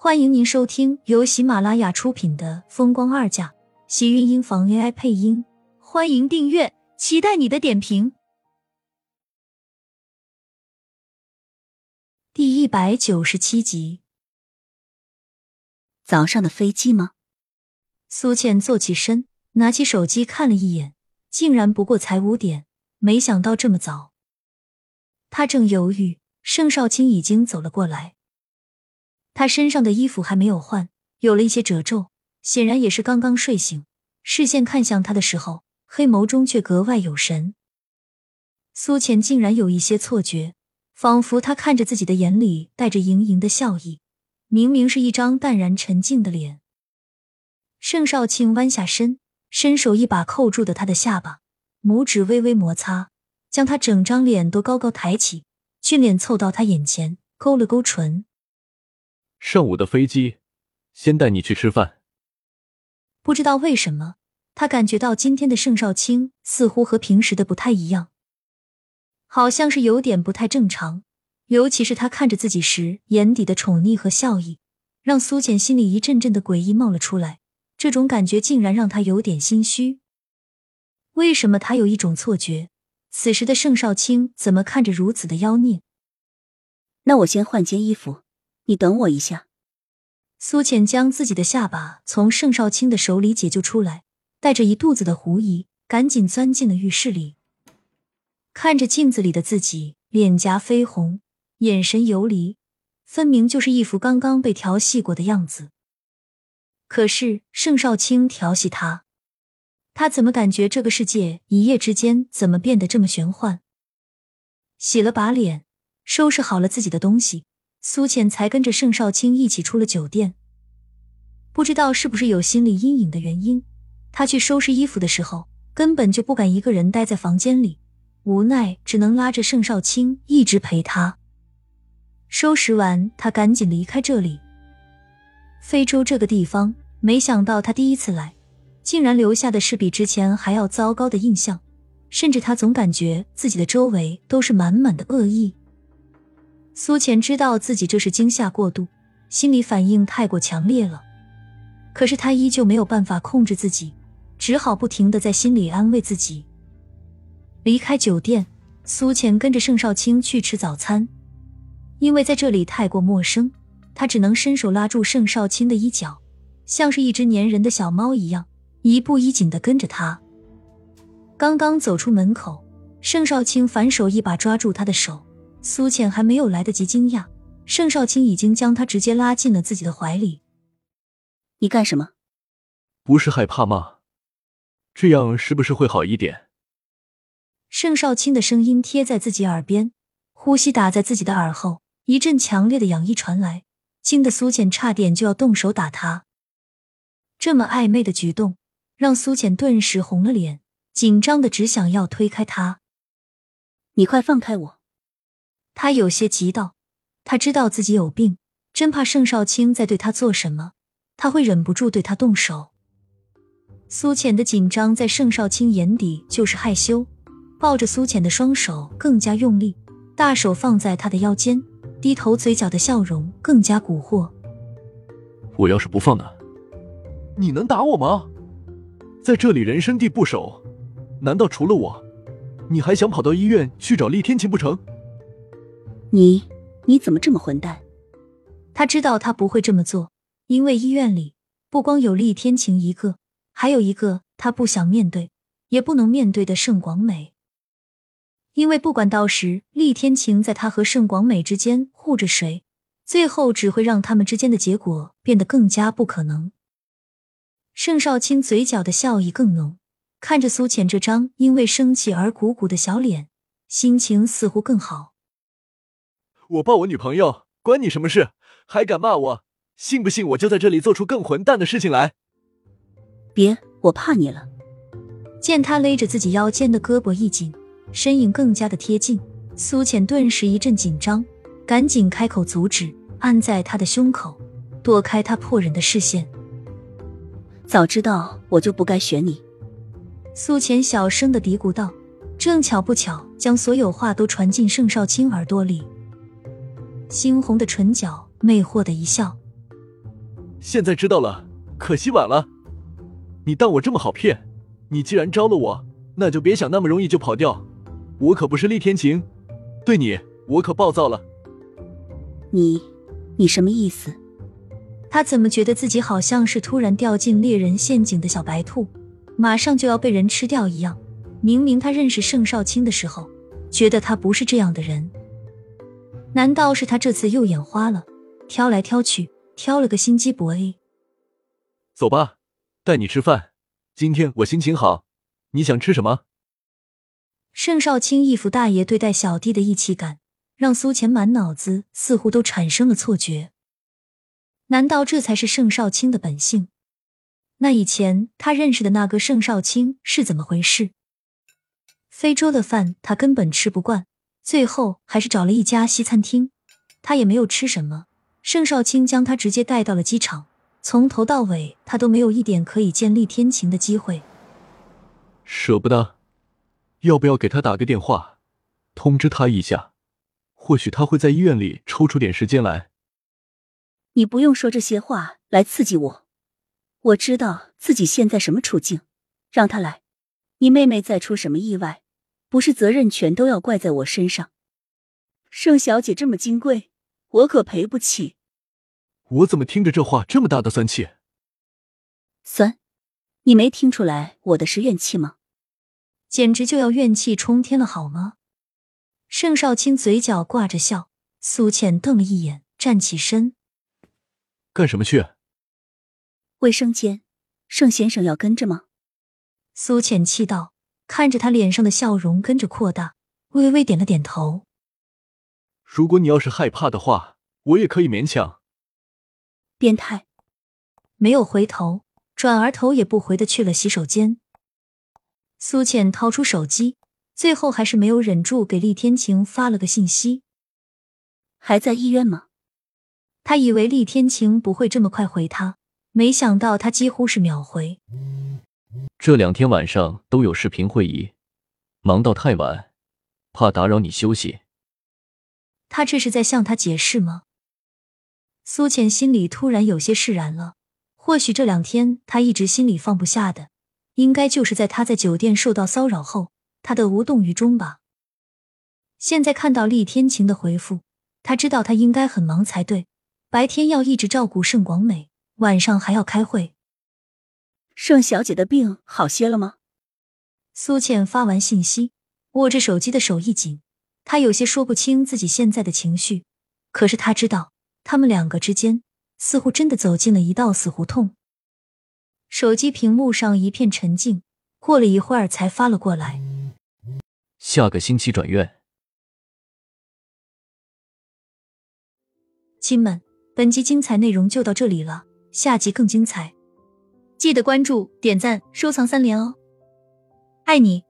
欢迎您收听由喜马拉雅出品的《风光二嫁》，喜运音房 AI 配音。欢迎订阅，期待你的点评。第一百九十七集，早上的飞机吗？苏倩坐起身，拿起手机看了一眼，竟然不过才五点，没想到这么早。她正犹豫，盛少卿已经走了过来。他身上的衣服还没有换，有了一些褶皱，显然也是刚刚睡醒。视线看向他的时候，黑眸中却格外有神。苏浅竟然有一些错觉，仿佛他看着自己的眼里带着盈盈的笑意，明明是一张淡然沉静的脸。盛少卿弯下身，伸手一把扣住的他的下巴，拇指微微摩擦，将他整张脸都高高抬起，俊脸凑到他眼前，勾了勾唇。上午的飞机，先带你去吃饭。不知道为什么，他感觉到今天的盛少卿似乎和平时的不太一样，好像是有点不太正常。尤其是他看着自己时眼底的宠溺和笑意，让苏浅心里一阵阵的诡异冒了出来。这种感觉竟然让他有点心虚。为什么他有一种错觉，此时的盛少卿怎么看着如此的妖孽？那我先换件衣服。你等我一下。苏浅将自己的下巴从盛少卿的手里解救出来，带着一肚子的狐疑，赶紧钻进了浴室里。看着镜子里的自己，脸颊绯红，眼神游离，分明就是一副刚刚被调戏过的样子。可是盛少卿调戏他，他怎么感觉这个世界一夜之间怎么变得这么玄幻？洗了把脸，收拾好了自己的东西。苏浅才跟着盛少卿一起出了酒店。不知道是不是有心理阴影的原因，他去收拾衣服的时候根本就不敢一个人待在房间里，无奈只能拉着盛少卿一直陪他。收拾完，他赶紧离开这里。非洲这个地方，没想到他第一次来，竟然留下的是比之前还要糟糕的印象，甚至他总感觉自己的周围都是满满的恶意。苏浅知道自己这是惊吓过度，心理反应太过强烈了。可是他依旧没有办法控制自己，只好不停的在心里安慰自己。离开酒店，苏浅跟着盛少卿去吃早餐，因为在这里太过陌生，他只能伸手拉住盛少卿的衣角，像是一只粘人的小猫一样，一步一紧的跟着他。刚刚走出门口，盛少卿反手一把抓住他的手。苏浅还没有来得及惊讶，盛少卿已经将她直接拉进了自己的怀里。你干什么？不是害怕吗？这样是不是会好一点？盛少卿的声音贴在自己耳边，呼吸打在自己的耳后，一阵强烈的痒意传来，惊得苏浅差点就要动手打他。这么暧昧的举动，让苏浅顿时红了脸，紧张的只想要推开他。你快放开我！他有些急道：“他知道自己有病，真怕盛少卿在对他做什么，他会忍不住对他动手。”苏浅的紧张在盛少卿眼底就是害羞，抱着苏浅的双手更加用力，大手放在他的腰间，低头嘴角的笑容更加蛊惑。我要是不放呢？你能打我吗？在这里人生地不熟，难道除了我，你还想跑到医院去找厉天晴不成？你你怎么这么混蛋？他知道他不会这么做，因为医院里不光有厉天晴一个，还有一个他不想面对也不能面对的盛广美。因为不管到时厉天晴在他和盛广美之间护着谁，最后只会让他们之间的结果变得更加不可能。盛少卿嘴角的笑意更浓，看着苏浅这张因为生气而鼓鼓的小脸，心情似乎更好。我抱我女朋友，关你什么事？还敢骂我？信不信我就在这里做出更混蛋的事情来？别，我怕你了。见他勒着自己腰间的胳膊一紧，身影更加的贴近，苏浅顿时一阵紧张，赶紧开口阻止，按在他的胸口，躲开他迫人的视线。早知道我就不该选你。苏浅小声的嘀咕道，正巧不巧将所有话都传进盛少卿耳朵里。猩红的唇角，魅惑的一笑。现在知道了，可惜晚了。你当我这么好骗？你既然招了我，那就别想那么容易就跑掉。我可不是厉天晴，对你我可暴躁了。你，你什么意思？他怎么觉得自己好像是突然掉进猎人陷阱的小白兔，马上就要被人吃掉一样？明明他认识盛少卿的时候，觉得他不是这样的人。难道是他这次又眼花了？挑来挑去，挑了个心机叵 A。走吧，带你吃饭。今天我心情好，你想吃什么？盛少卿一副大爷对待小弟的义气感，让苏浅满脑子似乎都产生了错觉。难道这才是盛少卿的本性？那以前他认识的那个盛少卿是怎么回事？非洲的饭他根本吃不惯，最后还是找了一家西餐厅。他也没有吃什么，盛少卿将他直接带到了机场。从头到尾，他都没有一点可以见厉天晴的机会。舍不得，要不要给他打个电话，通知他一下？或许他会在医院里抽出点时间来。你不用说这些话来刺激我，我知道自己现在什么处境。让他来，你妹妹再出什么意外。不是责任全都要怪在我身上。盛小姐这么金贵，我可赔不起。我怎么听着这话这么大的酸气？酸？你没听出来我的是怨气吗？简直就要怨气冲天了，好吗？盛少卿嘴角挂着笑，苏浅瞪了一眼，站起身，干什么去？卫生间。盛先生要跟着吗？苏浅气道。看着他脸上的笑容跟着扩大，微微点了点头。如果你要是害怕的话，我也可以勉强。变态，没有回头，转而头也不回的去了洗手间。苏浅掏出手机，最后还是没有忍住给厉天晴发了个信息：“还在医院吗？”他以为厉天晴不会这么快回他，没想到他几乎是秒回。这两天晚上都有视频会议，忙到太晚，怕打扰你休息。他这是在向他解释吗？苏浅心里突然有些释然了。或许这两天他一直心里放不下的，应该就是在他在酒店受到骚扰后，他的无动于衷吧。现在看到厉天晴的回复，他知道他应该很忙才对，白天要一直照顾盛广美，晚上还要开会。盛小姐的病好些了吗？苏倩发完信息，握着手机的手一紧，她有些说不清自己现在的情绪。可是她知道，他们两个之间似乎真的走进了一道死胡同。手机屏幕上一片沉静，过了一会儿才发了过来：“下个星期转院。”亲们，本集精彩内容就到这里了，下集更精彩。记得关注、点赞、收藏三连哦，爱你！